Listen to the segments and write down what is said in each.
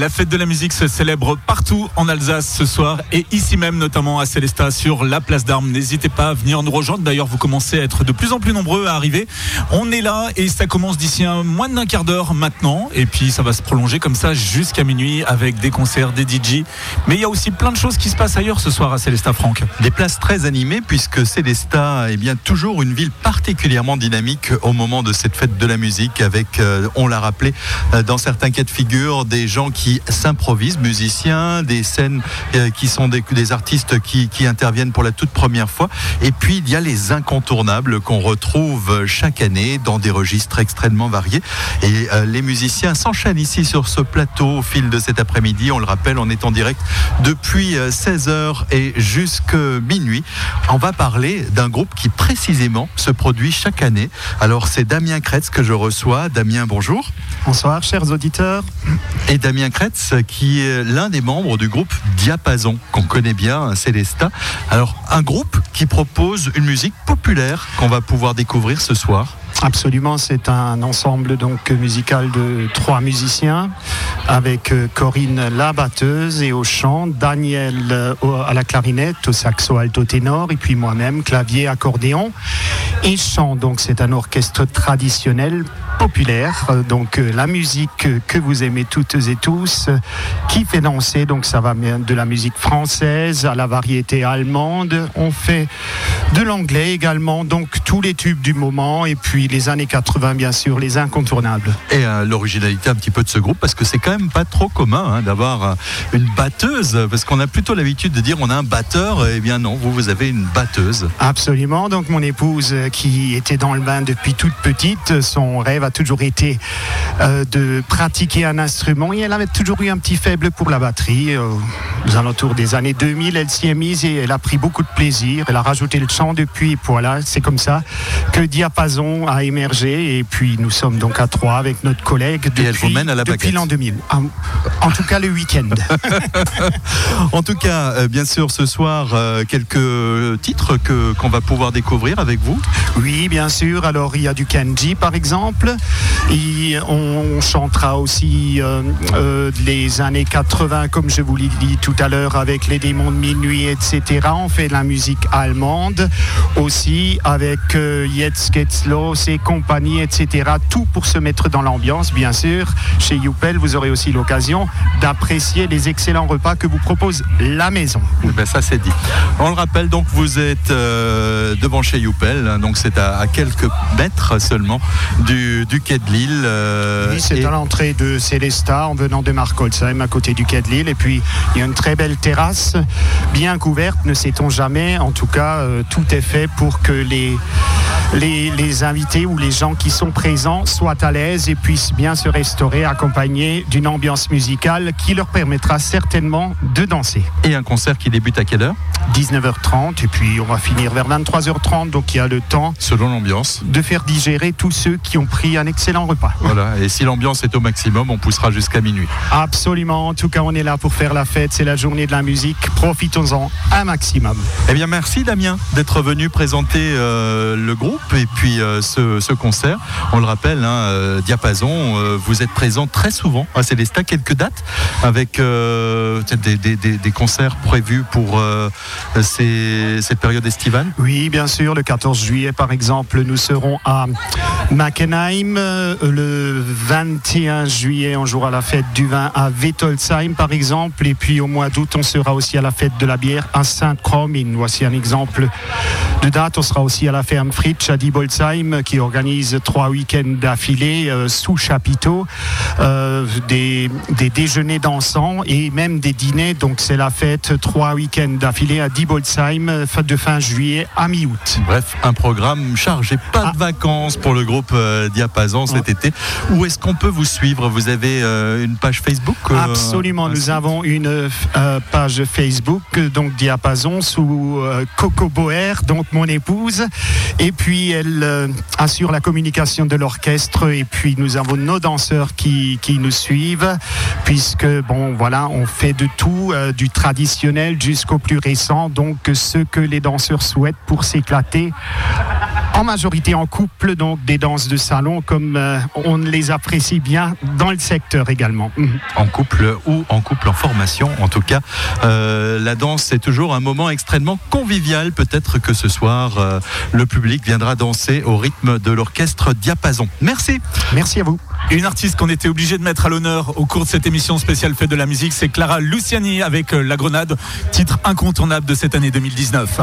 La fête de la musique se célèbre partout en Alsace ce soir et ici même notamment à Célestat sur la place d'Armes. N'hésitez pas à venir nous rejoindre. D'ailleurs, vous commencez à être de plus en plus nombreux à arriver. On est là et ça commence d'ici moins d'un quart d'heure maintenant et puis ça va se prolonger comme ça jusqu'à minuit avec des concerts, des DJ. Mais il y a aussi plein de choses qui se passent ailleurs ce soir à Célestat, Franck. Des places très animées puisque Célestat est bien toujours une ville particulièrement dynamique au moment de cette fête de la musique avec, euh, on l'a rappelé, euh, dans certains cas de figure, des gens qui s'improvisent, musiciens, des scènes euh, qui sont des, des artistes qui, qui, interviennent pour la toute première fois. Et puis il y a les incontournables qu'on retrouve chaque année dans des registres extrêmement variés. Et euh, les musiciens s'enchaînent ici sur ce plateau au fil de cet après-midi. On le rappelle, on est en direct depuis 16h euh, et jusqu'à minuit. On va parler d'un groupe qui précisément se produit chaque année. Alors c'est Damien Kretz que je reçois. Damien, bonjour. Bonsoir, chers auditeurs. Et Damien Kretz, qui est l'un des membres du groupe Diapason, qu'on connaît bien, Célestat. Alors, un groupe qui propose une musique populaire qu'on va pouvoir découvrir ce soir. Absolument, c'est un ensemble donc musical de trois musiciens avec euh, Corinne la batteuse et au chant, Daniel euh, à la clarinette, au saxo alto ténor et puis moi-même clavier accordéon et chant. Donc c'est un orchestre traditionnel populaire. Euh, donc la musique que vous aimez toutes et tous qui fait danser. Donc ça va de la musique française à la variété allemande. On fait de l'anglais également. Donc tous les tubes du moment et puis les années 80, bien sûr, les incontournables. Et euh, l'originalité un petit peu de ce groupe, parce que c'est quand même pas trop commun hein, d'avoir euh, une batteuse, parce qu'on a plutôt l'habitude de dire on a un batteur, et eh bien non, vous, vous avez une batteuse. Absolument, donc mon épouse euh, qui était dans le bain depuis toute petite, son rêve a toujours été de pratiquer un instrument et elle avait toujours eu un petit faible pour la batterie. aux alentours des années 2000, elle s'y est mise et elle a pris beaucoup de plaisir. Elle a rajouté le chant depuis, voilà, c'est comme ça que Diapason a émergé et puis nous sommes donc à trois avec notre collègue depuis, depuis l'an 2000. En, tout cas le week-end. en tout cas, euh, bien sûr, ce soir, euh, quelques titres que, qu'on va pouvoir découvrir avec vous. Oui, bien sûr. Alors il y a du Kenji par exemple. Et on, chantera aussi euh, les années 80 comme je vous l'ai dit tout à l'heure avec les démons de minuit, etc. On fait de la musique allemande aussi avec Jetzt geht's los compagnie, etc. Tout pour se mettre dans l'ambiance, bien sûr. Chez Youpel, vous aurez aussi l'occasion d'apprécier les excellents repas que vous propose la maison. Eh ben ça, c'est dit. On le rappelle, donc, vous êtes euh, devant chez Youpel, hein, donc c'est à, quelques mètres seulement du, quai de Lille. Euh, oui, c'est à l'entrée de Célestat en venant de Markolsheim, à côté du quai de Lille. Et puis, il y a une très belle terrasse, bien couverte, ne sait-on jamais. En tout cas, euh, tout est fait pour que les, les, les invités où les gens qui sont présents soient à l'aise et puissent bien se restaurer accompagnés d'une ambiance musicale qui leur permettra certainement de danser. Et un concert qui débute à quelle heure? 19h30 et puis on va finir vers 23h30 donc il y a le temps selon l'ambiance de faire digérer tous ceux qui ont pris un excellent repas. Voilà et si l'ambiance est au maximum on poussera jusqu'à minuit. Absolument en tout cas on est là pour faire la fête c'est la journée de la musique profitons-en un maximum. Eh bien merci Damien d'être venu présenter euh, le groupe et puis euh, ce ce, concert. On le rappelle, hein, euh, Diapason, euh, vous êtes présent très souvent à Célestat. Quelques dates avec euh, des, concerts prévus pour cette période estivale Oui, bien sûr. Le 14 juillet, par exemple, nous serons à Mackenheim. Le 21 juillet, on jouera la fête du vin à Wittolsheim, par exemple. Et puis au mois d'août, on sera aussi à la fête de la bière à Saint-Cromine. Voici un exemple de date. On sera aussi à la ferme Fritsch à Dibolsheim qui organise trois week-ends d'affilée euh, sous chapiteau, euh, des, des, déjeuners dansants et même des dîners. Donc c'est la fête trois week-ends d'affilée à Dibolsheim de fin juillet à mi-août. Bref, un programme chargé, pas de ah. vacances pour le groupe euh, Diapason cet été. Où est-ce qu'on peut vous suivre? Vous avez une page Facebook Absolument, nous avons une page Facebook, donc Diapason, sous Coco Boer, donc mon épouse. Et puis elle a sur la communication de l'orchestre et puis nous avons nos danseurs qui, qui, nous suivent puisque bon voilà on fait de tout euh, du traditionnel jusqu'au plus récent donc ce que les danseurs souhaitent pour s'éclater En majorité en couple, donc des danses de salon, comme euh, on les apprécie bien dans le secteur également. Mhm. En couple ou en couple en formation, en tout cas, euh, la danse c'est toujours un moment extrêmement convivial. Peut-être que ce soir, le public viendra danser au rythme de l'orchestre Diapason. Merci. Merci à vous. Une artiste qu'on était obligé de mettre à l'honneur au cours de cette émission spéciale Fête de la musique, c'est Clara Luciani avec La Grenade, titre incontournable de cette année 2019.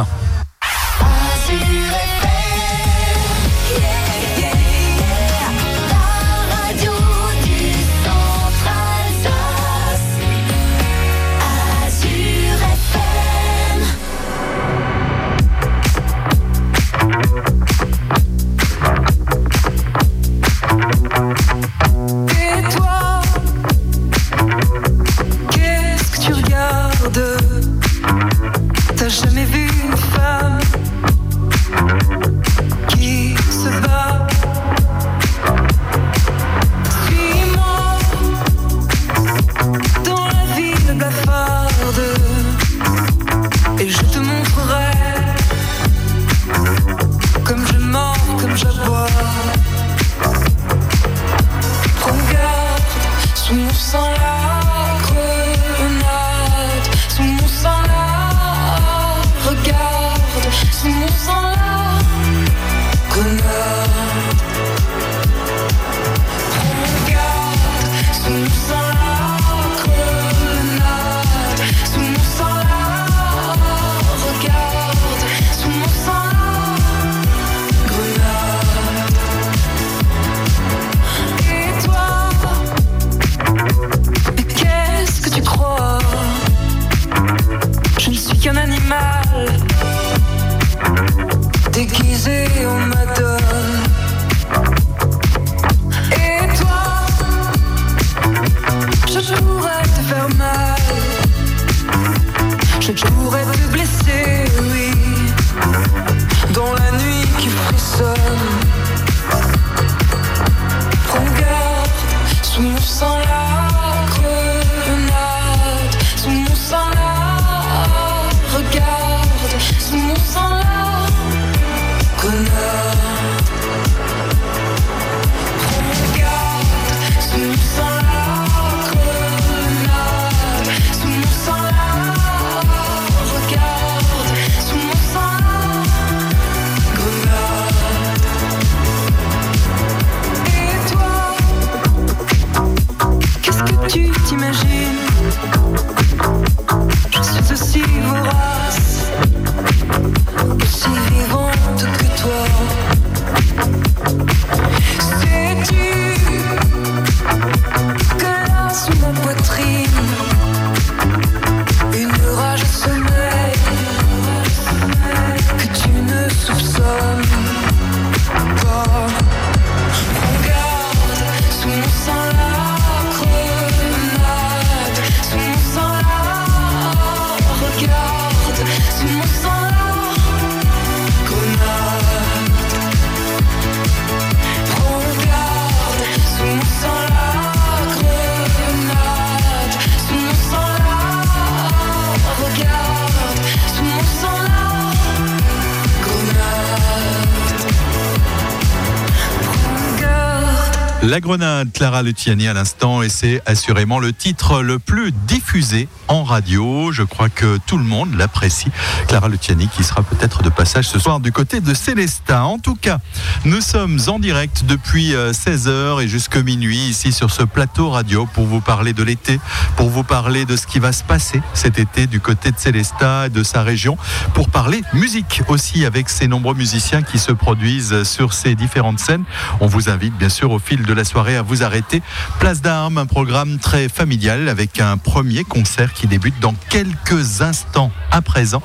La Grenade, Clara Luciani à l'instant, et c'est assurément le titre le plus diffusé en radio. Je crois que tout le monde l'apprécie. Clara Luciani qui sera peut-être de passage ce soir du côté de Célestin. En tout cas, nous sommes en direct depuis 16h euh, et jusque minuit ici sur ce plateau radio pour vous parler de l'été, pour vous parler de ce qui va se passer cet été du côté de Célestat et de sa région, pour parler musique aussi avec ces nombreux musiciens qui se produisent sur ces différentes scènes. On vous invite bien sûr au fil de la soirée à vous arrêter. Place d'Armes, un programme très familial avec un premier concert qui débute dans quelques instants à présent.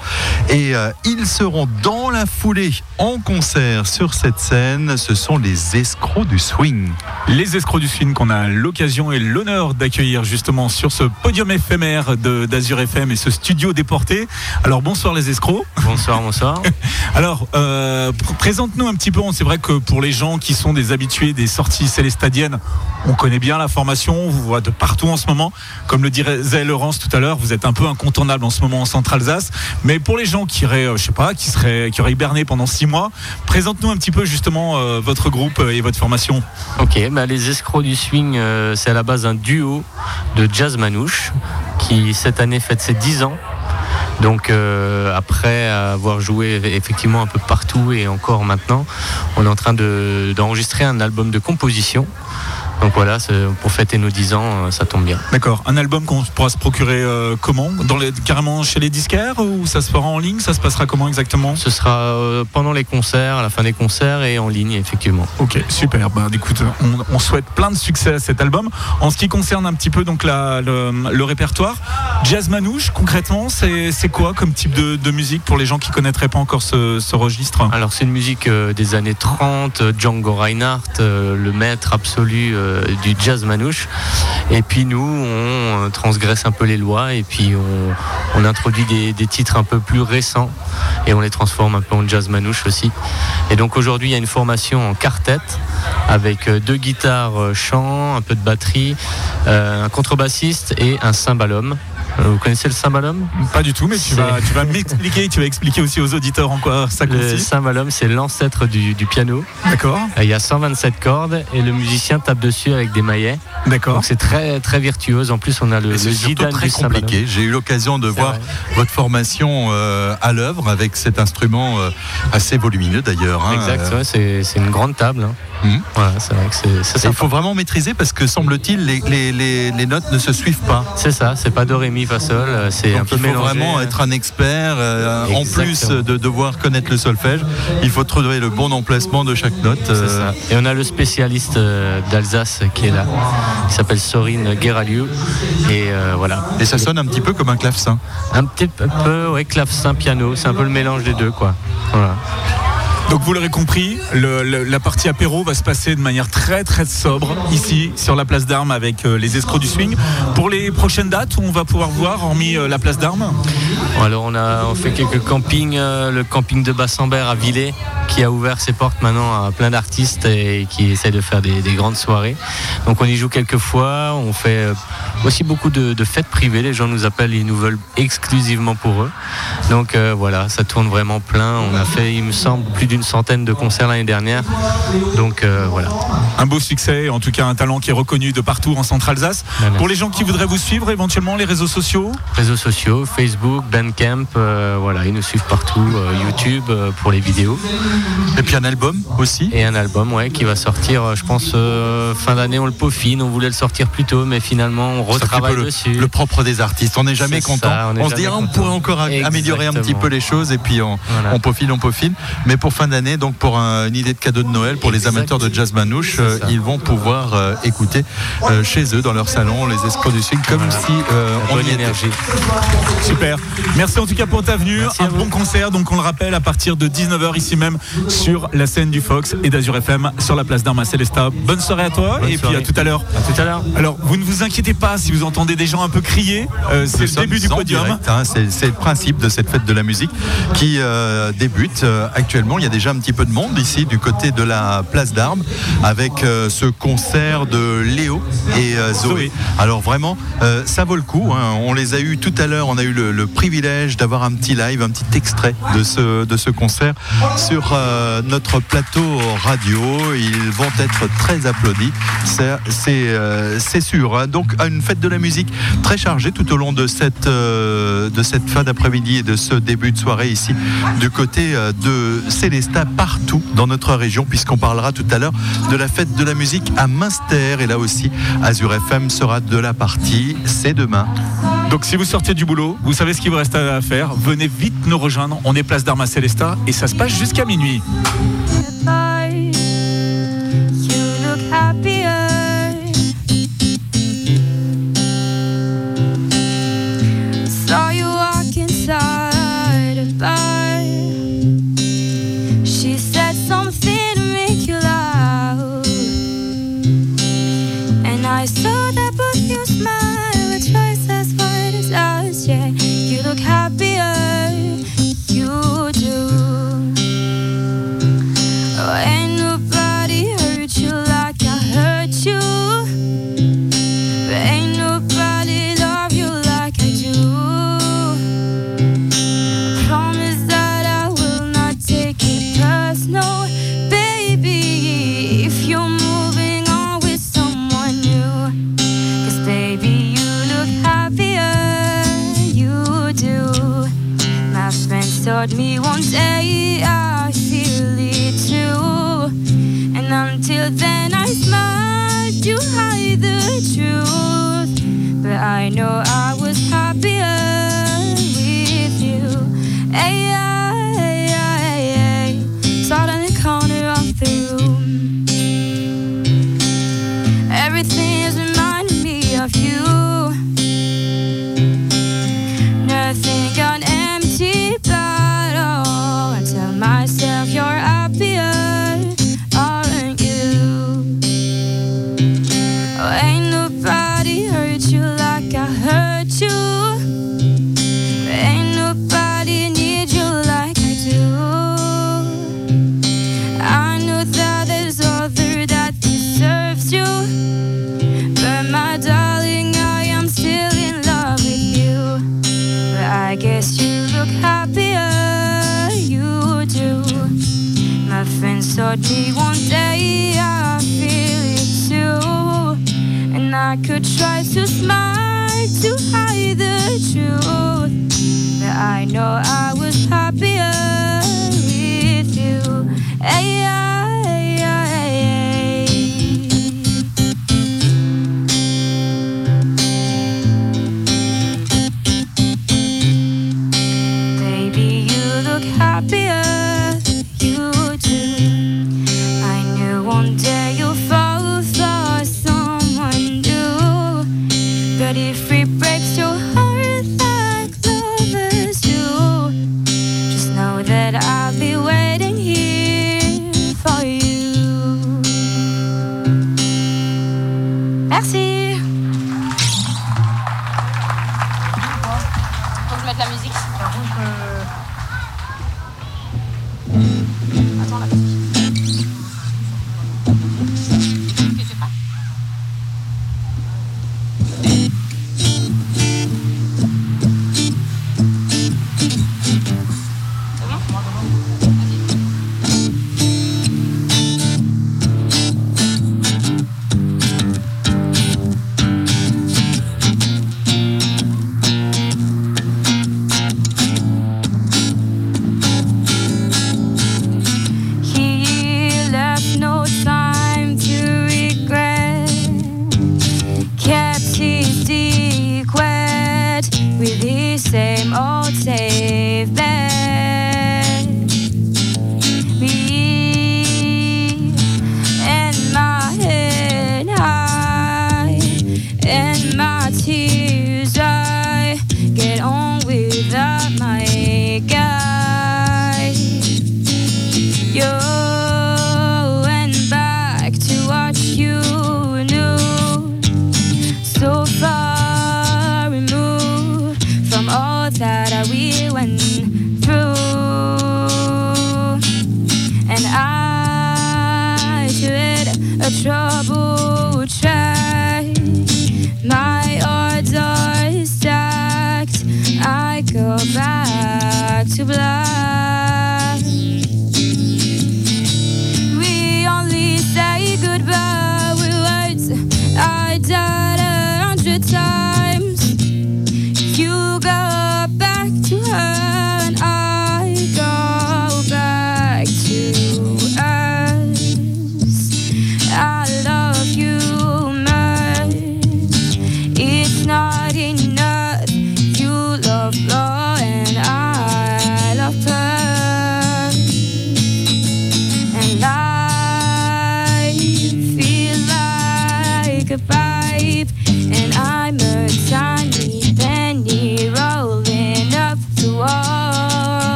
Et euh, ils seront dans la foulée en concert sur cette scène. Ce sont les escrocs du swing. Les escrocs du swing qu'on a l'occasion et l'honneur d'accueillir justement sur ce podium éphémère d'Azur FM et ce studio déporté. Alors bonsoir les escrocs. Bonsoir, bonsoir. Alors euh, présente-nous un petit peu. C'est vrai que pour les gens qui sont des habitués des sorties on connaît bien la formation, on vous voit de partout en ce moment. Comme le disait Laurence tout à l'heure, vous êtes un peu incontournable en ce moment en Centre-Alsace. Mais pour les gens qui auraient, euh, je sais pas, qui seraient, qui sera hiberné pendant six mois. Présente-nous un petit peu justement votre groupe et votre formation. Ok, bah, les escrocs du swing, c'est à la base un duo de jazz manouche qui cette année fête ses 10 ans. Donc après avoir joué effectivement un peu partout et encore maintenant, on est en train d'enregistrer un album de composition donc voilà, pour fêter nos 10 ans, euh, ça tombe bien. D'accord. Un album qu'on pourra se procurer euh, comment? Dans les, Carrément chez les disquaires ou ça se fera en ligne? Ça se passera comment exactement? Ce sera euh, pendant les concerts, à la fin des concerts et en ligne, effectivement. Ok, super. Bah, écoute, on, souhaite plein de succès à cet album. En ce qui concerne un petit peu donc la, le, répertoire, Jazz Manouche, concrètement, c'est quoi comme type de, musique pour les gens qui connaîtraient pas encore ce, registre? Alors c'est une musique des années 30, Django Reinhardt, le maître absolu euh, du jazz manouche. Et puis nous, on transgresse un peu les lois et puis on, introduit des, titres un peu plus récents et on les transforme un peu en jazz manouche aussi. Et donc aujourd'hui, il y a une formation en quartet avec euh, deux guitares euh, chant, un peu de batterie, un contrebassiste et un cymbalum. Euh, vous connaissez le cymbalum Pas du tout, mais tu vas, tu vas m'expliquer, tu vas expliquer aussi aux auditeurs en quoi ça consiste. Le cymbalum, c'est l'ancêtre du, piano. D'accord. Euh, il y a 127 cordes et le musicien tape dessus avec des maillets. D'accord. Donc c'est très très virtuose. En plus, on a le, le C'est très compliqué. J'ai eu l'occasion de voir votre formation euh, à l'œuvre avec cet instrument assez volumineux d'ailleurs. Hein, exact. c'est une grande table. Hein. Mmh. Voilà, c'est vrai que c'est. Il faut vraiment maîtriser parce que semble-t-il les, les, les, les, notes ne se suivent pas. C'est ça. C'est pas do ré mi fa sol. Euh, c'est un peu Il faut vraiment être un expert. Euh, en plus de devoir connaître le solfège, il faut trouver le bon emplacement de chaque note. Euh. Et on a le spécialiste d'Alsace qui est là, qui s'appelle Sorine Gueraliu. Et voilà. Et ça sonne un petit peu comme un clavecin. Un petit peu, ouais, clavecin piano. C'est un peu le mélange des deux, quoi. Voilà. Donc vous l'aurez compris, la partie apéro va se passer de manière très très sobre ici sur la place d'armes avec euh, les escrocs du swing. Pour les prochaines dates, on va pouvoir voir, hormis euh, la place d'armes Alors on a fait quelques campings, euh, le camping de Bassambert à Villers qui a ouvert ses portes maintenant à plein d'artistes et qui essaie de faire des, grandes soirées. Donc on y joue quelques fois, on fait aussi beaucoup de, fêtes privées, les gens nous appellent, ils nous veulent exclusivement pour eux. Donc voilà, ça tourne vraiment plein. On a fait, il me semble, plus d'une une centaine de concerts l'année dernière. Donc euh, voilà. Un beau succès, en tout cas un talent qui est reconnu de partout en Centre-Alsace. Ben, pour les gens qui voudraient vous suivre, éventuellement les réseaux sociaux Réseaux sociaux, Facebook, Bandcamp, euh, voilà, ils nous suivent partout, euh, YouTube pour les vidéos. Et puis un album aussi Et un album, ouais, qui va sortir, je pense, fin d'année, on le peaufine, on voulait le sortir plus tôt, mais finalement on retravaille dessus. Le, propre des artistes, on n'est jamais content. on, se dit, ah, on pourrait encore améliorer un petit peu les choses et puis on, on peaufine, on peaufine. Mais pour fin d'année, donc pour une idée de cadeau de Noël pour les amateurs de jazz manouche, euh, ils vont pouvoir euh, écouter euh, chez eux, dans leur salon, les escrocs du swing, comme si on y énergie. Super. Merci en tout cas pour ta venue. un bon concert, donc on le rappelle, à partir de 19h ici même sur la scène du Fox et d'Azur FM sur la place d'Arma Célesta. Bonne soirée à toi et puis à tout à l'heure. tout à l'heure. Alors, vous ne vous inquiétez pas si vous entendez des gens un peu crier. c'est le début du podium. Hein, c'est le principe de cette fête de la musique qui débute actuellement. Il y a déjà un petit peu de monde ici du côté de la place d'Armes avec euh, ce concert de Léo et euh, Zoé. Alors vraiment, euh, ça vaut le coup. Hein. On les a eu tout à l'heure. On a eu le, privilège d'avoir un petit live, un petit extrait de ce, de ce concert sur notre plateau radio. Ils vont être très applaudis. C'est sûr. Hein. Donc une fête de la musique très chargée tout au long de cette, de cette fin d'après-midi et de ce début de soirée ici du côté de Célestin partout dans notre région, puisqu'on parlera tout à l'heure de la fête de la musique à Münster. Et là aussi, Azure FM sera de la partie. C'est demain. Donc si vous sortez du boulot, vous savez ce qu'il vous reste à faire. Venez vite nous rejoindre. On est place d'Arma Célesta et ça se passe jusqu'à minuit. I could try to smile to hide the truth that I know I was happier with you. Hey,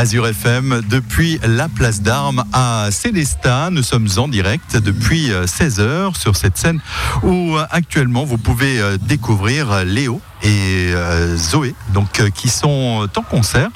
Azure FM depuis la place d'armes à Célestat. Nous sommes en direct depuis 16h sur cette scène où euh, actuellement vous pouvez euh, découvrir Léo et euh, Zoé, donc euh, qui sont en concert.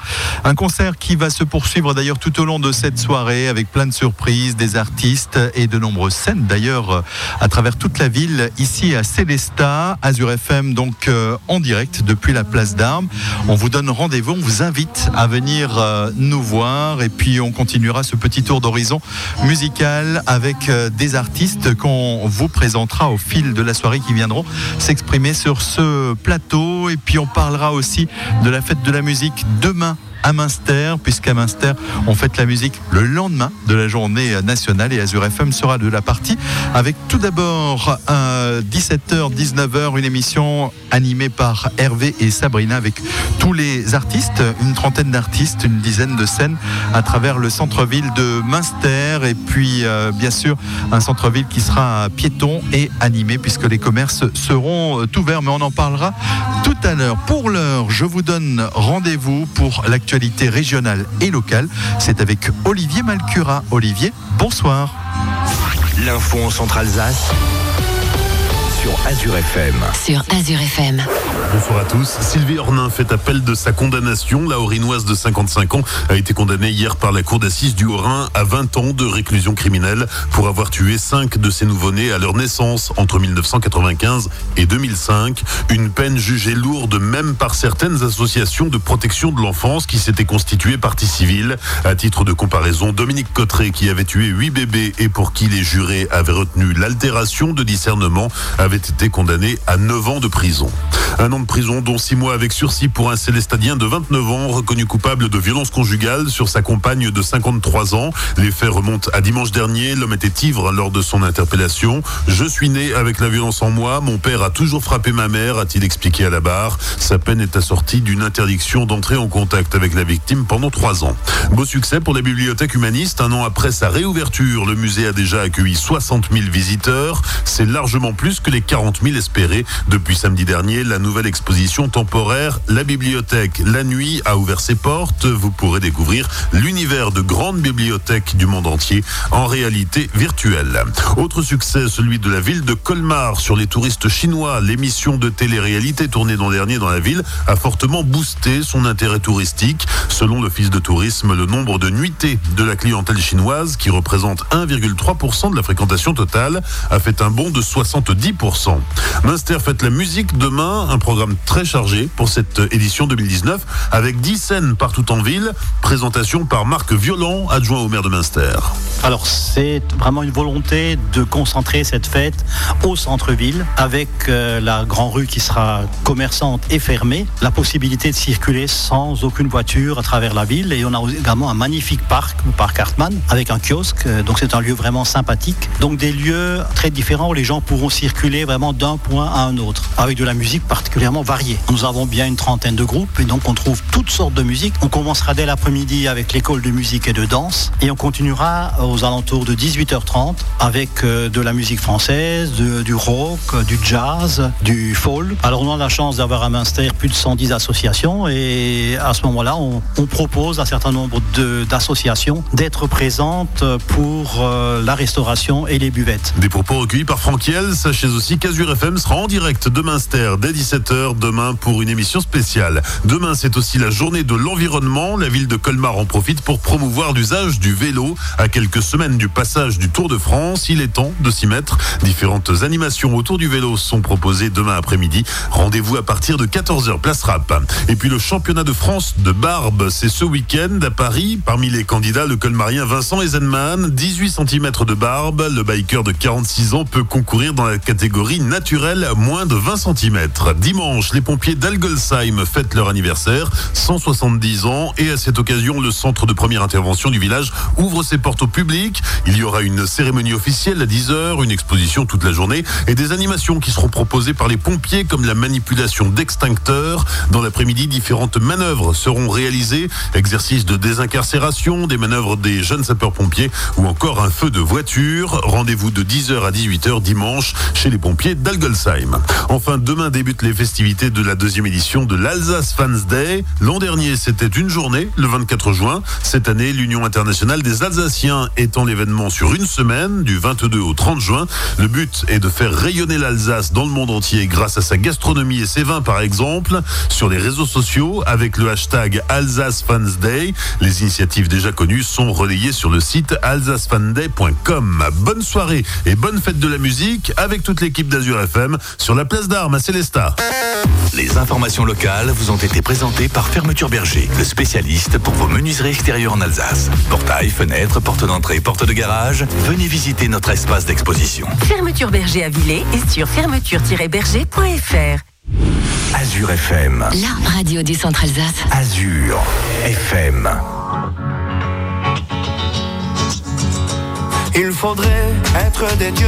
Un concert qui va se poursuivre d'ailleurs tout au long de cette soirée avec plein de surprises, des artistes et de nombreuses scènes d'ailleurs euh, à travers toute la ville ici à Célestat, Azure FM donc euh, en direct depuis la place d'Armes. On vous donne rendez-vous, on vous invite à venir euh, nous voir et puis on continuera ce petit tour d'horizon musical avec euh, des artistes qu'on vous présentera au fil de la soirée qui viendront s'exprimer sur ce plateau et puis on parlera aussi de la fête de la musique demain à Münster, puisqu'à Münster, on fête la musique le lendemain de la journée nationale et Azure FM sera de la partie avec tout d'abord à 17h, 19h, une émission animée par Hervé et Sabrina avec tous les artistes, une trentaine d'artistes, une dizaine de scènes à travers le centre-ville de Münster et puis euh, bien sûr un centre-ville qui sera piéton et animé puisque les commerces seront euh, ouverts, mais on en parlera tout à l'heure. Pour l'heure, je vous donne rendez-vous pour l'actualité régionale et locale. C'est avec Olivier Malcura. Olivier, bonsoir. L'info en Centre-Alsace sur Azure FM. sur Azure FM. Bonsoir à tous. Sylvie Ornin fait appel de sa condamnation. La Haut-Rhinoise de 55 ans a été condamnée hier par la cour d'assises du Haut-Rhin à 20 ans de réclusion criminelle pour avoir tué 5 de ses nouveau-nés à leur naissance entre 1995 et 2005. Une peine jugée lourde même par certaines associations de protection de l'enfance qui s'étaient constituées partie civile. À titre de comparaison, Dominique Cotteret, qui avait tué 8 bébés et pour qui les jurés avaient retenu l'altération de discernement, avait été condamné à 9 ans de prison. Un an de prison, dont 6 mois avec sursis pour un Célestadien de 29 ans, reconnu coupable de violence conjugale sur sa compagne de 53 ans. Les faits remontent à dimanche dernier. L'homme était ivre lors de son interpellation. Je suis né avec la violence en moi. Mon père a toujours frappé ma mère, a-t-il expliqué à la barre. Sa peine est assortie d'une interdiction d'entrer en contact avec la victime pendant 3 ans. Beau succès pour la bibliothèque humaniste. Un an après sa réouverture, le musée a déjà accueilli 60 000 visiteurs. C'est largement plus que les 40 000 espérés. Depuis samedi dernier, la nouvelle exposition temporaire La Bibliothèque la nuit a ouvert ses portes. Vous pourrez découvrir l'univers de grandes bibliothèques du monde entier en réalité virtuelle. Autre succès, celui de la ville de Colmar sur les touristes chinois. L'émission de télé-réalité tournée l'an dernier dans la ville a fortement boosté son intérêt touristique. Selon l'Office de tourisme, le nombre de nuitées de la clientèle chinoise, qui représente 1,3% de la fréquentation totale, a fait un bond de 70%. Münster fête la musique demain, un programme très chargé pour cette édition 2019, avec 10 scènes partout en ville. Présentation par Marc Violent, adjoint au maire de Münster. Alors c'est vraiment une volonté de concentrer cette fête au centre-ville avec euh, la grande rue qui sera commerçante et fermée, la possibilité de circuler sans aucune voiture à travers la ville et on a également un magnifique parc, le parc Hartmann, avec un kiosque, euh, donc c'est un lieu vraiment sympathique. Donc des lieux très différents où les gens pourront circuler vraiment d'un point à un autre avec de la musique particulièrement variée. Nous avons bien une trentaine de groupes et donc on trouve toutes sortes de musique. On commencera dès l'après-midi avec l'école de musique et de danse et on continuera aux alentours de 18h30 avec euh, de la musique française, du rock, du jazz, du folk. Alors on a la chance d'avoir à Münster plus de 110 associations et à ce moment-là on, propose à un certain nombre d'associations d'être présentes pour euh, la restauration et les buvettes. Des propos recueillis par Franck. Sachez aussi qu'Azur FM sera en direct de Münster dès 17h demain pour une émission spéciale. Demain, c'est aussi la journée de l'environnement. La ville de Colmar en profite pour promouvoir l'usage du vélo. À quelques semaines du passage du Tour de France, il est temps de s'y mettre. Différentes animations autour du vélo sont proposées demain après-midi. Rendez-vous à partir de 14h, place rap. Et puis le championnat de France de barbe, c'est ce week-end à Paris. Parmi les candidats, le colmarien Vincent Eisenman, 18 cm de barbe. Le biker de 46 ans peut concourir dans la catégorie naturelle moins de 20 cm. Dimanche, les pompiers d'Algolsheim fêtent leur anniversaire, 170 ans. Et à cette occasion, le centre de première intervention du village ouvre ses portes au public. Il y aura une cérémonie officielle à 10h, une exposition toute la journée et des animations qui seront proposées par les pompiers comme la manipulation d'extincteurs. Dans l'après-midi, différentes manœuvres seront réalisées. Exercices de désincarcération, des manœuvres des jeunes sapeurs-pompiers ou encore un feu de voiture. Rendez-vous de 10h à 18h dimanche chez les pompiers Enfin, demain débutent les festivités de la deuxième édition de l'Alsace Fans Day. L'an dernier, c'était une journée, le 24 juin. Cette année, l'Union internationale des Alsaciens étend l'événement sur une semaine, du 22 au 30 juin. Le but est de faire rayonner l'Alsace dans le monde entier grâce à sa gastronomie et ses vins, par exemple, sur les réseaux sociaux avec le hashtag Alsace Fans Day. Les initiatives déjà connues sont relayées sur le site alsacefanday.com. Bonne soirée et bonne fête de la musique avec toute l'équipe d'Azur FM sur la place d'Armes à Célestat. Les informations locales vous ont été présentées par Fermeture Berger, le spécialiste pour vos menuiseries extérieures en Alsace. Portail, fenêtres, porte d'entrée, porte de garage, venez visiter notre espace d'exposition. Fermeture Berger à Villers et sur fermeture-berger.fr. Azure FM. La radio du Centre Alsace. Azure FM. Il faudrait être des dieux,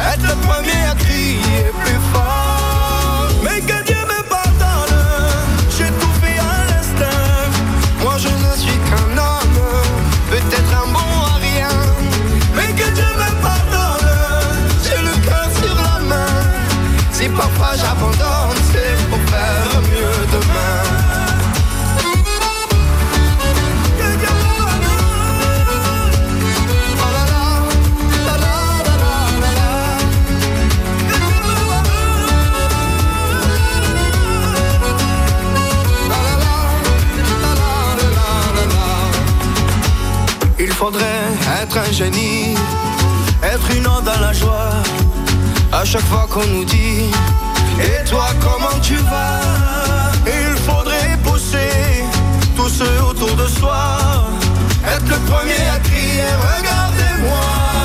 être le premier à crier plus fort. Mais que Dieu chaque fois qu'on nous dit Et toi comment tu vas? Il faudrait pousser tous ceux autour de soi. Être le premier à crier Regardez-moi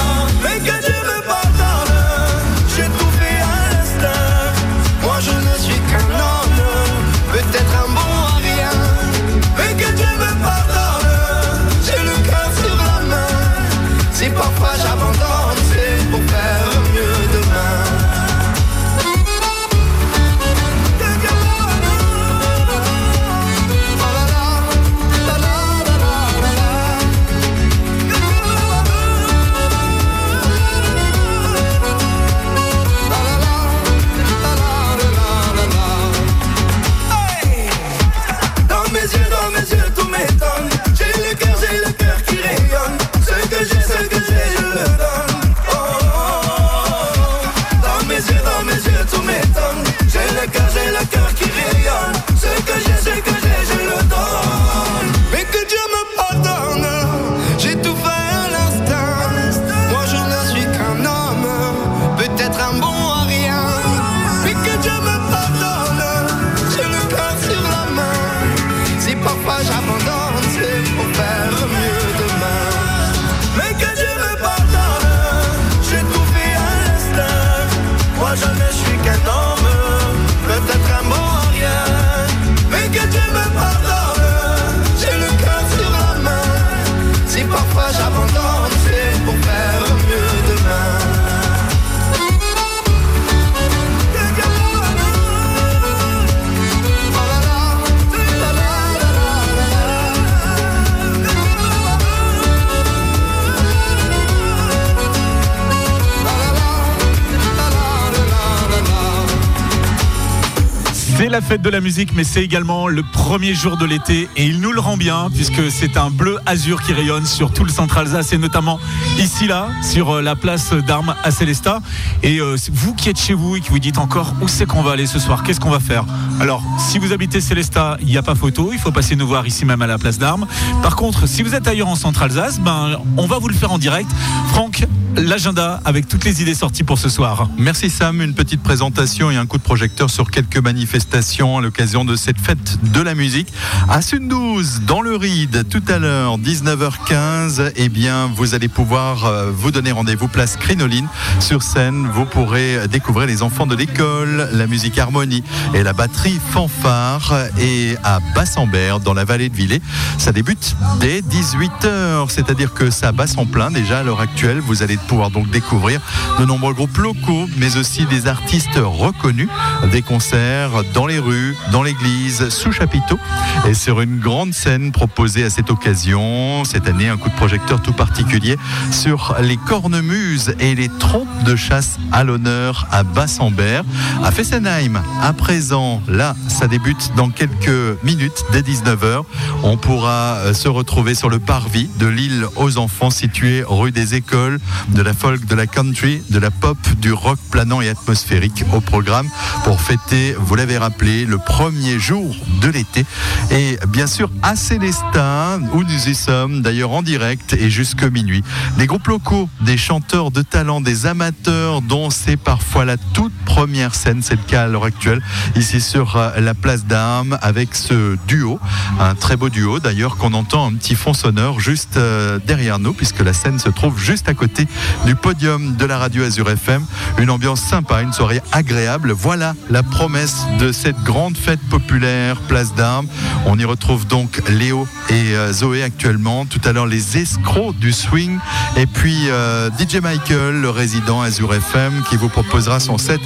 la fête de la musique, mais c'est également le premier jour de l'été et il nous le rend bien puisque c'est un bleu azur qui rayonne sur tout le centre Alsace et notamment ici là sur euh, la place d'Armes à Célestat. Et euh, vous qui êtes chez vous et qui vous dites encore où c'est qu'on va aller ce soir, qu'est-ce qu'on va faire Alors, si vous habitez Célestat, il n'y a pas photo, il faut passer nous voir ici même à la place d'Armes. Par contre, si vous êtes ailleurs en centre Alsace, ben on va vous le faire en direct. Franck, l'agenda avec toutes les idées sorties pour ce soir. Merci Sam, une petite présentation et un coup de projecteur sur quelques manifestations à l'occasion de cette fête de la musique. À Sundouze, dans le Ride, tout à l'heure, 19h15, eh bien, vous allez pouvoir euh, vous donner rendez-vous place Crinoline. Sur scène, vous pourrez découvrir les enfants de l'école, la musique harmonie et la batterie fanfare. Et à Bassambert, dans la vallée de Villers, ça débute dès 18h, c'est-à-dire que ça basse en plein déjà à l'heure actuelle. Vous allez pouvoir donc découvrir de nombreux groupes locaux, mais aussi des artistes reconnus, des concerts dans les rues, dans l'église, sous chapiteau, et sur une grande scène proposée à cette occasion. Cette année, un coup de projecteur tout particulier sur les cornemuses et les trompes de chasse à l'honneur à Bassambert, à Fessenheim. À présent, là, ça débute dans quelques minutes, dès 19h. On pourra euh, se retrouver sur le parvis de l'île aux enfants situé rue des Écoles, de la folk, de la country, de la pop, du rock planant et atmosphérique au programme pour fêter, vous l'avez rappelé, le premier jour de l'été. Et bien sûr, à Célestin, où nous y sommes, d'ailleurs en direct et jusque minuit. Des groupes locaux, des chanteurs de talent, des amateurs dont c'est parfois la toute première scène, c'est le cas à l'heure actuelle, ici sur euh, la place d'Armes avec ce duo, un très beau duo d'ailleurs qu'on entend un petit fond sonore juste euh, derrière nous puisque la scène se trouve juste à côté du podium de la radio Azure FM. Une ambiance sympa, une soirée agréable. Voilà la promesse de cette grande fête populaire Place d'Armes. On y retrouve donc Léo et euh, Zoé actuellement. Tout à l'heure, les escrocs du swing. Et puis euh, DJ Michael, le résident Azure FM, qui vous proposera son set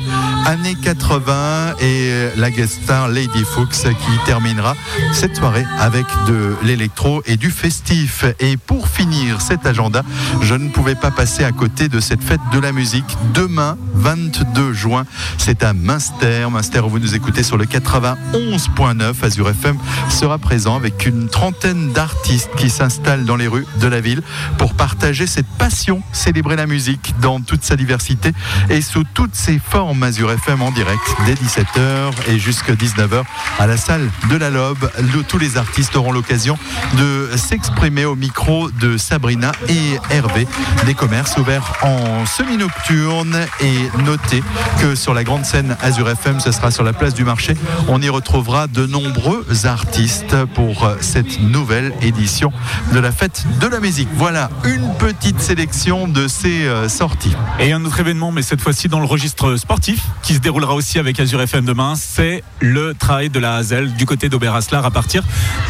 années 80 et la guest star Lady Fuchs qui terminera cette soirée avec de l'électro et du festif. Et pour finir cet agenda, je ne pouvais pas passer à côté de cette fête de la musique. Demain, 22 juin, c'est à Münster. Münster, où vous nous écoutez sur le 91.9. Azure FM sera présent avec une trentaine d'artistes qui s'installent dans les rues de la ville pour partager cette passion, célébrer la musique dans toute sa diversité et sous toutes ses formes. Azure FM en direct dès 17h et jusqu'à 19h à la salle de la Lobe. tous les artistes auront l'occasion de s'exprimer au micro de Sabrina et Hervé. Des commerces ouverts en semi-nocturne et notez que sur la grande scène Azure FM, ce sera sur la place du marché. On y retrouvera de nombreux artistes pour cette nouvelle édition de la fête de la musique. Voilà une petite sélection de ces euh, sorties. Et un autre événement, mais cette fois-ci dans le registre sportif, qui se déroulera aussi avec Azure FM demain, c'est le trail de la Hazel du côté d'Oberaslar à partir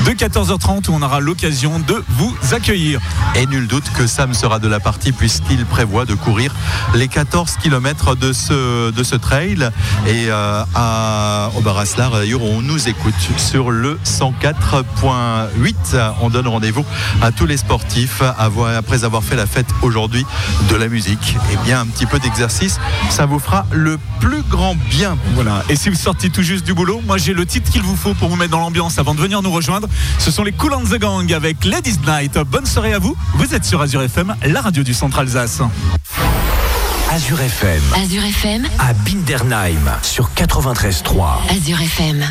de 14h30 où on aura l'occasion de vous accueillir. Et nul doute que Sam sera de la partie puisqu'il prévoit de courir les 14 km de ce, de ce trail. Et euh, à Oberaslar, d'ailleurs, on nous écoute sur le 104.8. On donne rendez-vous à tous les sportifs après avoir fait la fête aujourd'hui de la musique. Et bien, un petit peu d'exercice, ça vous fera le plus grand bien. Voilà. Et si vous sortez tout juste du boulot, moi j'ai le titre qu'il vous faut pour vous mettre dans l'ambiance avant de venir nous rejoindre. Ce sont les Cool and the Gang avec Ladies Night. Bonne soirée à vous. Vous êtes sur Azure FM, la radio du Centre Alsace. Azure FM. Azure FM. À Bindernheim sur 93.3. Azure FM.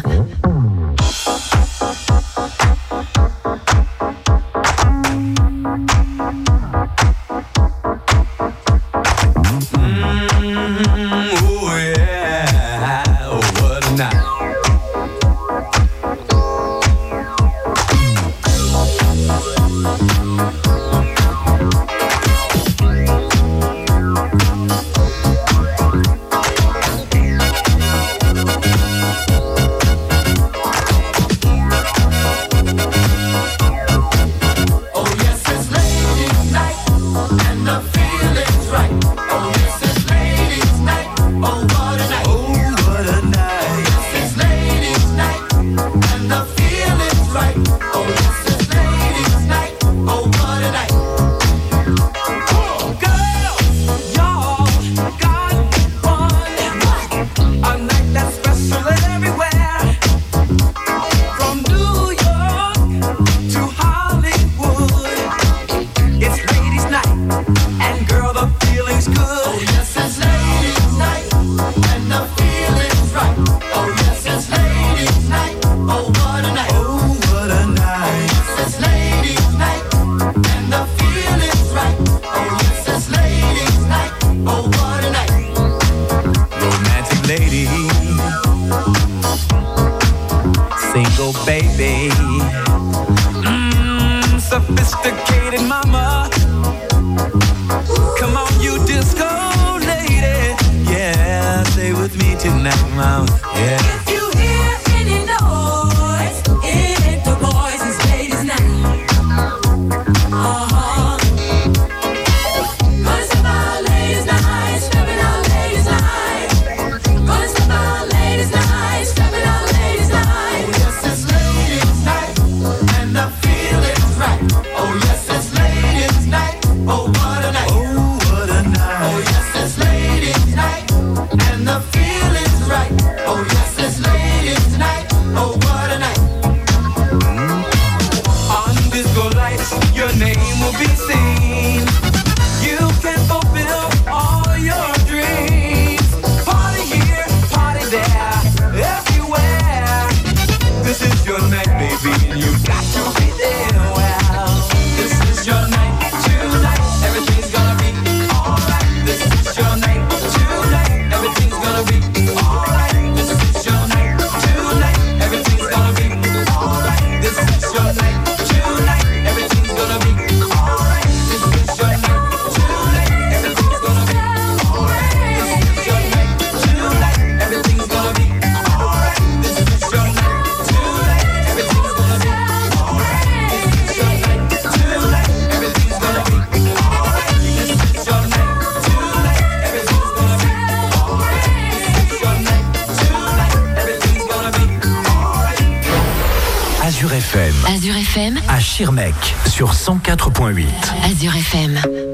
104.8. Azure FM.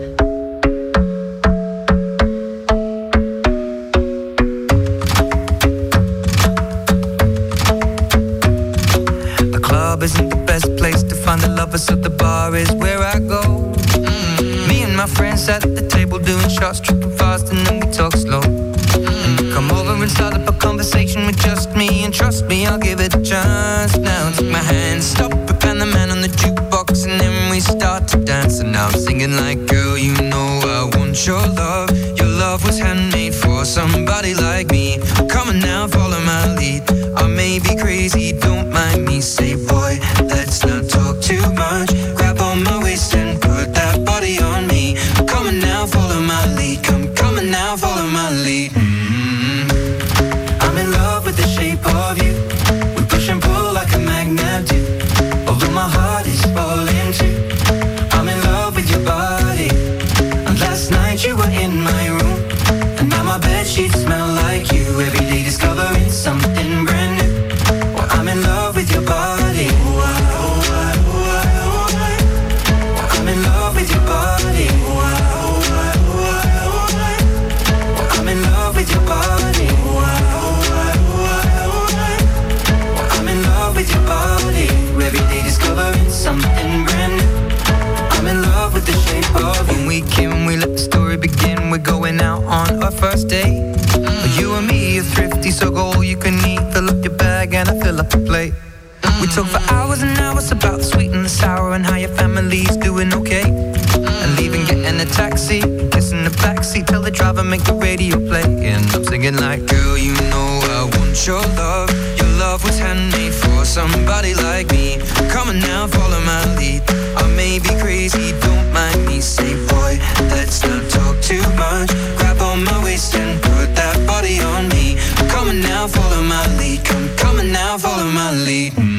make the radio play. And I'm singing like, girl, you know I want your love. Your love was handmade for somebody like me. Come on now, follow my lead. I may be crazy, don't mind me. Say, boy, let's not talk too much. Grab on my waist and put that body on me. Come on now, follow my lead. Come, come on now, follow my lead.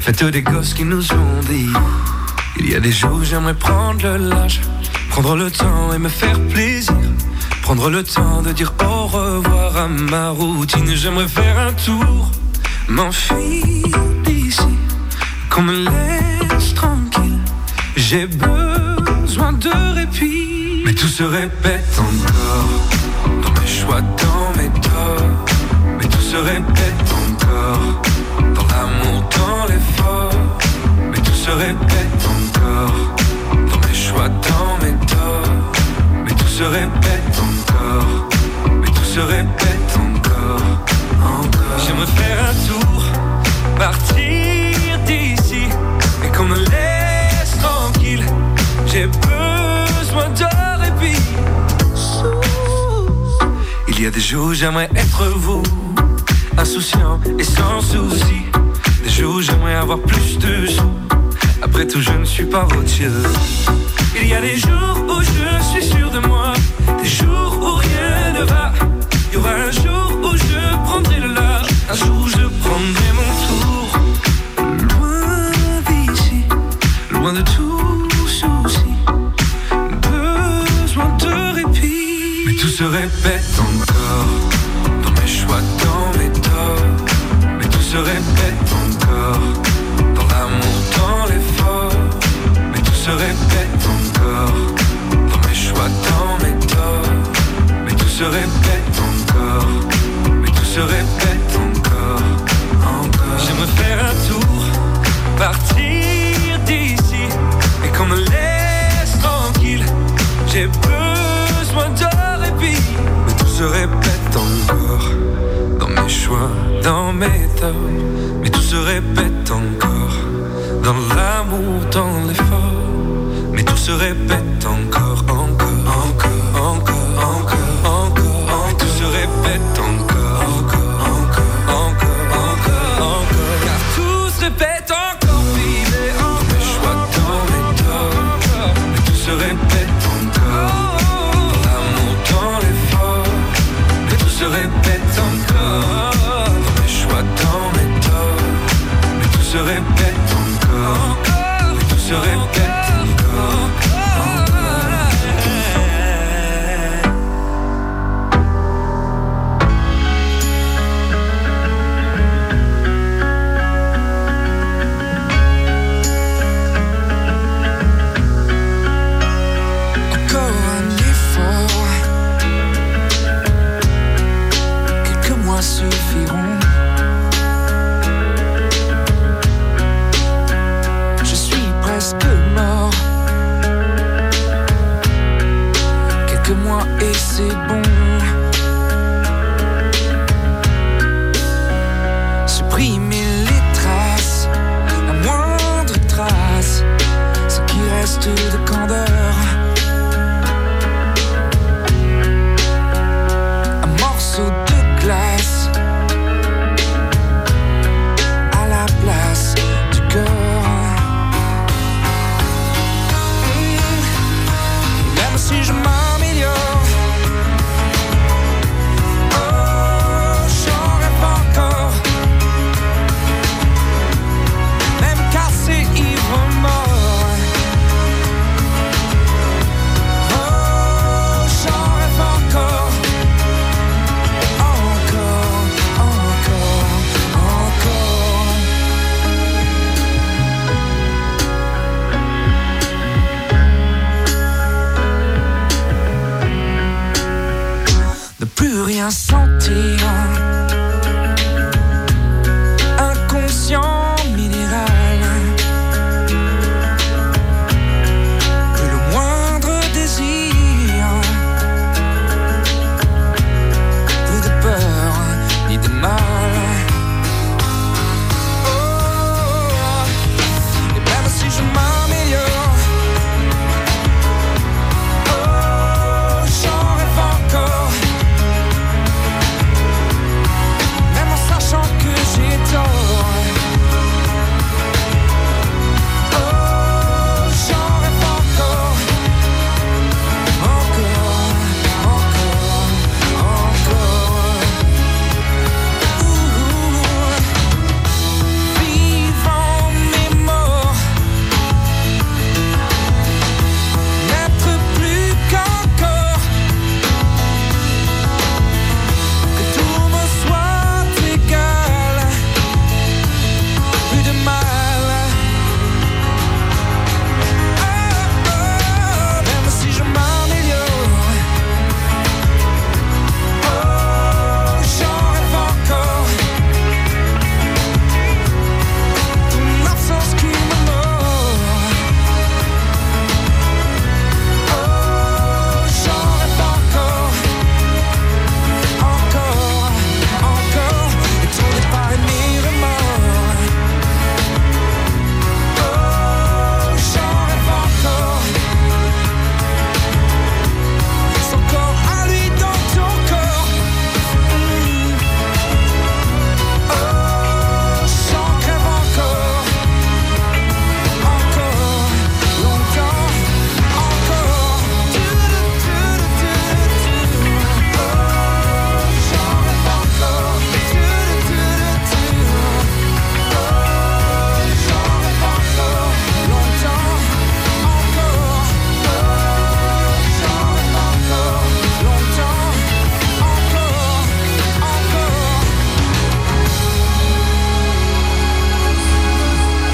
Faites des gosses qui nous ont dit. Il y a des jours j'aimerais prendre le large Prendre le temps et me faire plaisir. Prendre le temps de dire au revoir à ma routine. J'aimerais faire un tour M'enfuir d'ici. Qu'on me laisse tranquille. J'ai besoin de répit. Mais tout se répète encore. Dans mes choix, dans mes torts. Mais tout se répète encore l'amour, dans l'effort Mais tout se répète encore. Dans mes choix, dans mes torts Mais tout se répète encore. Mais tout se répète encore Encore. J'aimerais faire un tour Partir d'ici. Et qu'on me laisse tranquille J'ai besoin de répit. Il y a des jours j'aimerais être vous Insouciant et sans souci Où j'aimerais avoir plus de sous Après tout je ne suis pas routier Il y a des jours où je suis sûr de moi Des jours où rien ne va. Il y aura un jour où je prendrai le large Un jour où je prendrai mon tour. Loin d'ici Loin de tout souci Besoin de répit. Mais tout se répète encore Dans mes choix, dans mes torts. Mais tout se répète encore Dans l'amour, dans l'effort. Mais tout se répète encore Dans mes choix, dans mes torts. Mais tout se répète encore Mais tout se répète encore Encore. J'aimerais faire un tour Partir d'ici. Et qu'on me laisse tranquille J'ai besoin de répit. Mais tout se répète encore Dans mes choix, dans mes torts. Mais tout se répète encore. Dans l'amour, dans l'effort. Mais tout se répète encore, encore, encore,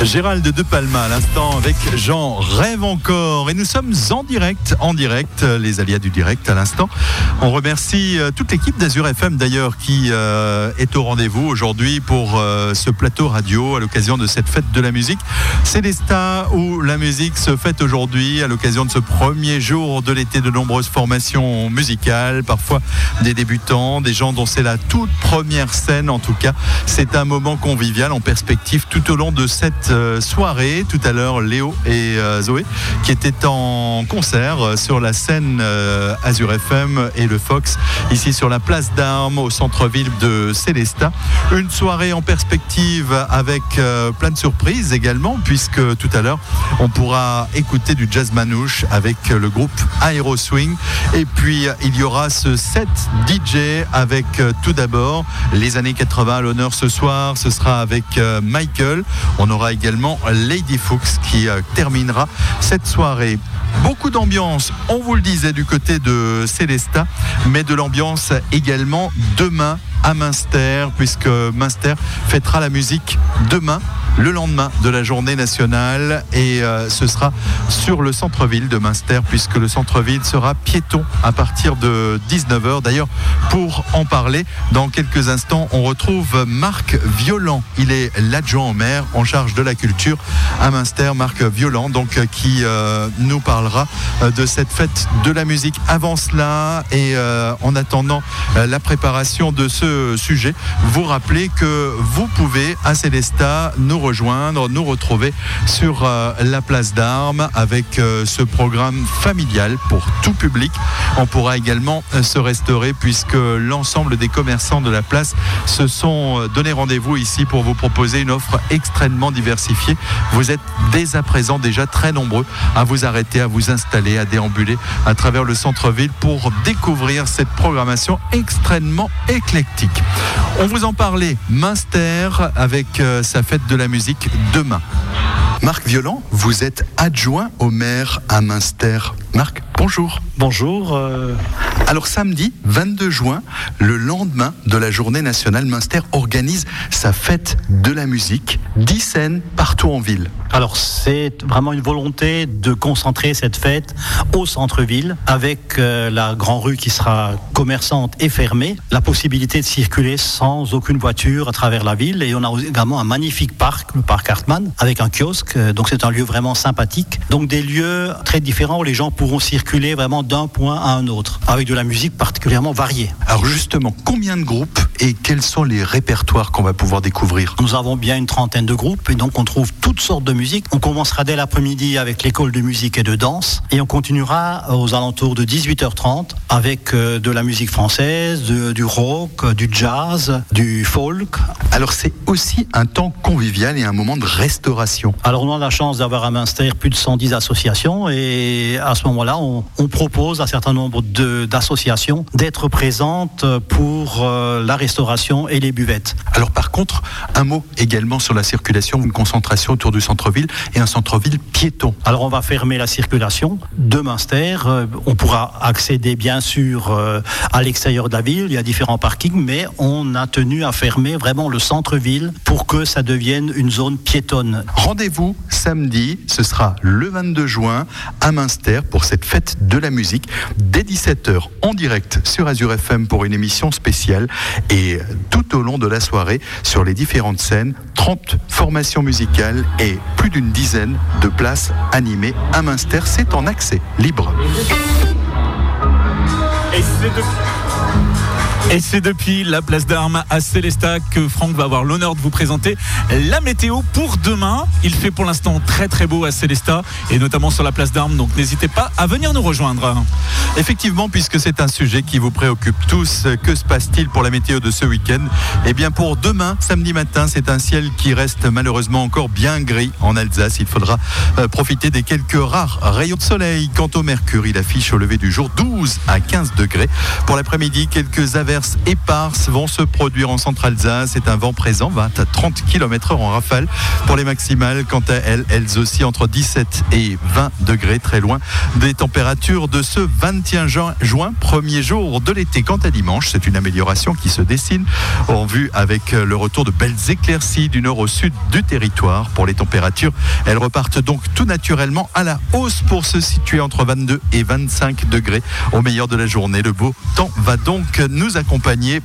Gérald de Palma à l'instant avec Jean Rêve encore et nous sommes en direct, en direct, les alias du direct à l'instant. On remercie euh, toute l'équipe d'Azur FM d'ailleurs qui euh, est au rendez-vous aujourd'hui pour euh, ce plateau radio à l'occasion de cette fête de la musique. Célesta la musique se fête aujourd'hui à l'occasion de ce premier jour de l'été de nombreuses formations musicales, parfois des débutants, des gens dont c'est la toute première scène en tout cas. C'est un moment convivial en perspective tout au long de cette euh, soirée. Tout à l'heure, Léo et euh, Zoé qui étaient en concert euh, sur la scène Azure FM et le Fox ici sur la place d'Armes au centre-ville de Célestat. Une soirée en perspective avec plein de surprises également puisque tout à l'heure on pourra écouter du jazz manouche avec le groupe Aero Swing et puis il y aura ce set DJ avec euh, tout d'abord les années 80 à l'honneur ce soir ce sera avec euh, Michael. On aura également Lady Fuchs qui euh, terminera cette soirée. Beaucoup d'ambiance, on vous le disait, du côté de Célestat, mais de l'ambiance également demain à Münster, puisque Münster fêtera la musique demain, le lendemain de la journée nationale, et euh, ce sera sur le centre-ville de Münster, puisque le centre-ville sera piéton à partir de 19h. D'ailleurs, pour en parler, dans quelques instants, on retrouve Marc Violent. Il est l'adjoint au maire en charge de la culture à Münster, Marc Violent, donc euh, qui euh, nous parlera de cette fête de la musique. Avant cela, et en attendant la préparation de ce sujet, vous rappelez que vous pouvez à Célestat nous rejoindre, nous retrouver sur euh, la place d'Armes avec euh, ce programme familial pour tout public. On pourra également euh, se restaurer puisque l'ensemble des commerçants de la place se sont donné rendez-vous ici pour vous proposer une offre extrêmement diversifiée. Vous êtes dès à présent déjà très nombreux à vous arrêter, à vous installer, à déambuler à travers le centre-ville pour découvrir cette programmation extrêmement éclectique. On vous en parlait, Münster avec sa fête de la musique demain. Marc Violent, vous êtes adjoint au maire à Münster. Marc, bonjour. Bonjour. euh, Alors samedi 22 juin, le lendemain de la journée nationale, Münster organise sa fête de la musique. 10 scènes partout en ville. Alors c'est vraiment une volonté de concentrer cette fête au centre-ville avec euh, la grande rue qui sera commerçante et fermée, la possibilité de circuler sans aucune voiture à travers la ville et on a également un magnifique parc, le parc Hartmann, avec un kiosque, euh, donc c'est un lieu vraiment sympathique. Donc des lieux très différents où les gens pourront circuler vraiment d'un point à un autre, avec de la musique particulièrement variée. Alors justement, combien de groupes et quels sont les répertoires qu'on va pouvoir découvrir? Nous avons bien une trentaine de groupes et donc on trouve toutes sortes de musique. On commencera dès l'après-midi avec l'école de musique et de danse et on continuera aux alentours de 18h30 avec euh, de la musique française, de- du rock, du jazz, du folk. Alors c'est aussi un temps convivial et un moment de restauration. Alors on a la chance d'avoir à Münster plus de 110 associations et à ce moment-là on, on propose à un certain nombre d'associations d'être présentes pour euh, la restauration et les buvettes. Alors par contre, un mot également sur la circulation, une concentration autour du centre-ville et un centre-ville piéton. Alors on va fermer la circulation de Münster. Euh, On pourra accéder bien sûr euh, à l'extérieur de la ville. Il y a différents parkings, mais on a tenu à fermer vraiment le centre-ville pour que ça devienne une zone piétonne. Rendez-vous samedi, ce sera le 22 juin à Münster pour cette fête de la musique dès 17h en direct sur Azure FM pour une émission spéciale et tout au long de la soirée sur les différentes scènes, 30 formations musicales et plus d'une dizaine de places animées à Münster. C'est en accès libre. Et c'est depuis la place d'armes à Célestat que Franck va avoir l'honneur de vous présenter la météo pour demain. Il fait pour l'instant très très beau à Célestat et notamment sur la place d'armes, donc n'hésitez pas à venir nous rejoindre. Effectivement, puisque c'est un sujet qui vous préoccupe tous, que se passe-t-il pour la météo de ce week-end? Eh bien, pour demain, samedi matin, c'est un ciel qui reste malheureusement encore bien gris en Alsace. Il faudra euh, profiter des quelques rares rayons de soleil. Quant au mercure, il affiche au lever du jour 12 à 15 degrés. Pour l'après-midi, quelques averses Anvers et Pars vont se produire en Centre-Alsace. C'est un vent présent, va à 30 km heure en rafale pour les maximales. Quant à elles, elles aussi entre 17 et 20 degrés, très loin des températures de ce 21 juin, juin, premier jour de l'été. Quant à dimanche, c'est une amélioration qui se dessine en vue avec le retour de belles éclaircies du nord au sud du territoire. Pour les températures, elles repartent donc tout naturellement à la hausse pour se situer entre 22 et 25 degrés au meilleur de la journée. Le beau temps va donc nous accompagner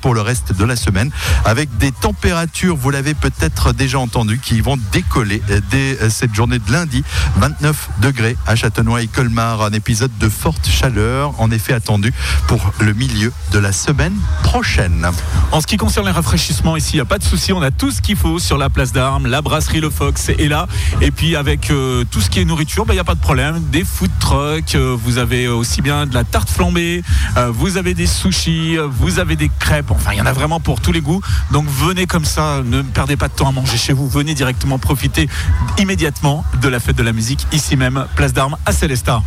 pour le reste de la semaine avec des températures, vous l'avez peut-être déjà entendu, qui vont décoller dès cette journée de lundi. 29 degrés à Châtenois et Colmar, un épisode de forte chaleur en effet attendu pour le milieu de la semaine prochaine. En ce qui concerne les rafraîchissements, ici, il n'y a pas de souci. On a tout ce qu'il faut sur la place d'armes. La brasserie Le Fox est là. Et puis, avec euh, tout ce qui est nourriture, bah, il n'y a pas de problème. Des food trucks, euh, vous avez aussi bien de la tarte flambée, euh, vous avez des sushis, euh, vous avez des crêpes. Enfin, il y en a vraiment pour tous les goûts. Donc, venez comme ça. Ne perdez pas de temps à manger chez vous. Venez directement profiter immédiatement de la fête de la musique, ici même, place d'armes à Célestat.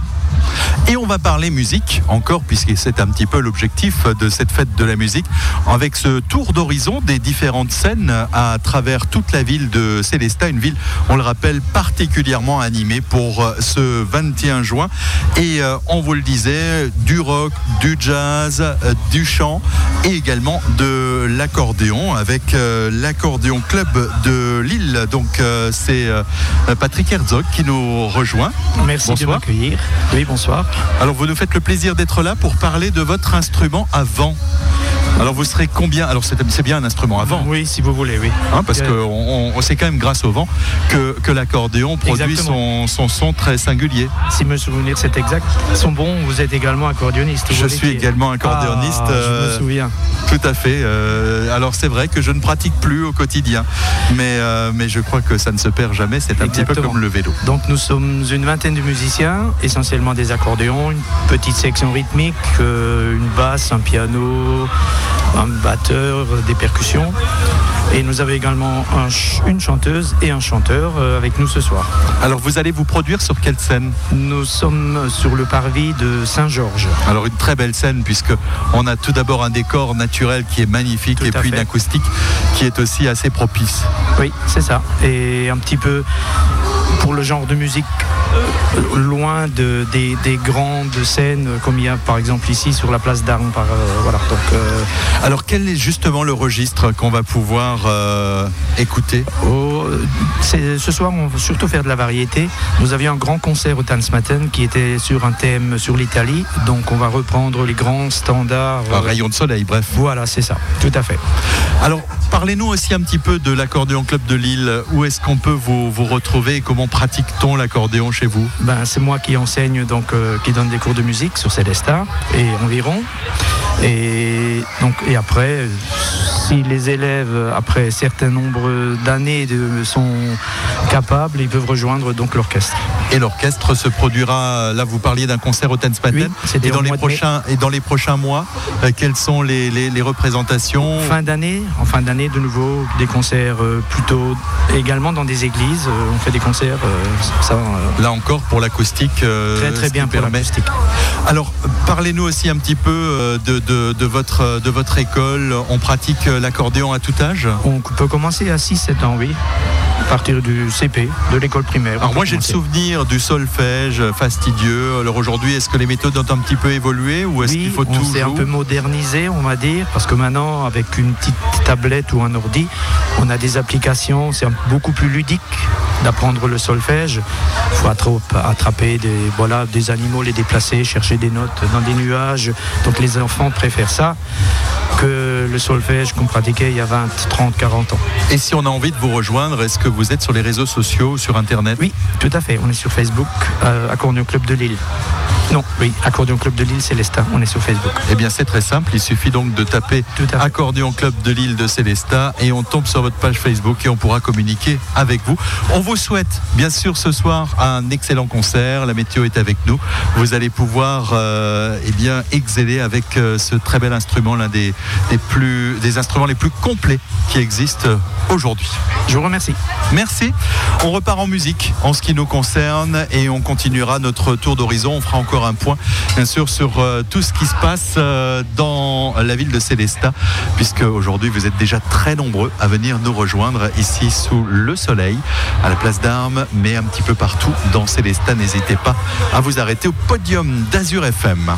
Et on va parler musique encore, puisque c'est un petit peu l'objectif de cette fête de la musique, avec ce tour d'horizon des différentes scènes à travers toute la ville de Célestat, une ville, on le rappelle, particulièrement animée pour euh, ce 21 juin. Et euh, on vous le disait, du rock, du jazz, euh, du chant et également de l'accordéon avec euh, l'accordéon club de Lille. Donc euh, c'est euh, Patrick Herzog qui nous rejoint. Merci de m'accueillir. Oui, bonsoir. Alors vous nous faites le plaisir d'être là pour parler de votre instrument à vent. Alors vous serez combien Alors c'est bien un instrument à vent. Oui, si vous voulez, oui. Hein, parce que Euh, on, on- c'est quand même grâce au vent que, que l'accordéon produit son, son son très singulier. Si me souvenir, c'est exact. Son bon, vous êtes également accordéoniste. Je suis également accordéoniste. Ah, je euh, me souviens. Tout à fait. Euh, alors c'est vrai que je ne pratique plus au quotidien, mais, euh, mais je crois que ça ne se perd jamais. C'est un petit peu comme le vélo. Donc nous sommes une vingtaine de musiciens, essentiellement des accordéons, une petite section rythmique, euh, une basse, un piano, un batteur, des percussions. Et nous avons également un ch- une chanteuse et un chanteur euh, avec nous ce soir. Alors vous allez vous produire sur quelle scène? Nous sommes sur le parvis de Saint-Georges. Alors une très belle scène puisque on a tout d'abord un décor naturel qui est magnifique et puis une acoustique qui est aussi assez propice. Oui, c'est ça. Et un petit peu pour le genre de musique euh, loin de, des, des grandes scènes euh, comme il y a par exemple ici sur la place d'Armes. Par, euh, voilà. Donc, euh, Alors quel est justement le registre qu'on va pouvoir euh, écouter? C'est- ce soir, on va surtout faire de la variété. Nous avions un grand concert au Tanzmatten qui était sur un thème sur l'Italie. Donc, on va reprendre les grands standards. Un rayon de soleil, bref. Voilà, c'est ça, tout à fait. Alors, parlez-nous aussi un petit peu de l'accordéon club de Lille. Où est-ce qu'on peut vous, vous retrouver et comment pratique-t-on l'accordéon chez vous Ben, c'est moi qui enseigne, donc, euh, qui donne des cours de musique sur Célestat et environ. Et, donc, et après, si les élèves, après un certain nombre d'années, de- sont capables, ils peuvent rejoindre donc l'orchestre. Et l'orchestre se produira, là vous parliez d'un concert au Tanzmatten, Oui, c'était et, dans les prochains, et dans les prochains mois, euh, quelles sont les, les- les représentations? Fin d'année, en fin d'année, de nouveau, des concerts euh, plutôt également dans des églises. euh, on fait des concerts, euh, ça. euh, Là encore pour l'acoustique. euh, Très, très bien pour l'acoustique. Alors parlez-nous aussi un petit peu euh, de, de- de votre, de votre école. On pratique euh, l'accordéon à tout âge? On peut commencer à 6-7 ans, oui. À partir du CP, de l'école primaire. Alors moi j'ai le souvenir du solfège fastidieux. Alors aujourd'hui est-ce que les méthodes ont un petit peu évolué ou est-ce Oui, qu'il faut on s'est un toujours peu modernisé, on va dire, parce que maintenant, avec une petite tablette ou un ordi, on a des applications, c'est beaucoup plus ludique d'apprendre le solfège. Il faut attra- attraper des, voilà, des animaux, les déplacer, chercher des notes dans des nuages. Donc les enfants préfèrent ça que le solfège qu'on pratiquait il y a 20, 30, 40 ans. Et si on a envie de vous rejoindre, est-ce que vous êtes sur les réseaux sociaux ou sur Internet? Oui, tout à fait. On est sur Facebook, euh, Accordéon Club de Lille. Non, oui, Accordéon Club de Lille Célestin. On est sur Facebook. Eh bien, c'est très simple. Il suffit donc de taper Accordéon Club de Lille de Célestat et on tombe sur votre page Facebook et on pourra communiquer avec vous. On vous souhaite, bien sûr, ce soir un excellent concert. La météo est avec nous. Vous allez pouvoir, euh, eh bien, exceller avec euh, ce très bel instrument, l'un des, des plus, des instruments les plus complets qui existent aujourd'hui. Je vous remercie. Merci. On repart en musique en ce qui nous concerne et on continuera notre tour d'horizon. On fera encore un point, bien sûr, sur euh, tout ce qui se passe euh, dans la ville de Célestat, puisque aujourd'hui vous êtes déjà très nombreux à venir nous rejoindre ici sous le soleil, à la place d'Armes, mais un petit peu partout dans Célestat. N'hésitez pas à vous arrêter au podium d'Azur FM.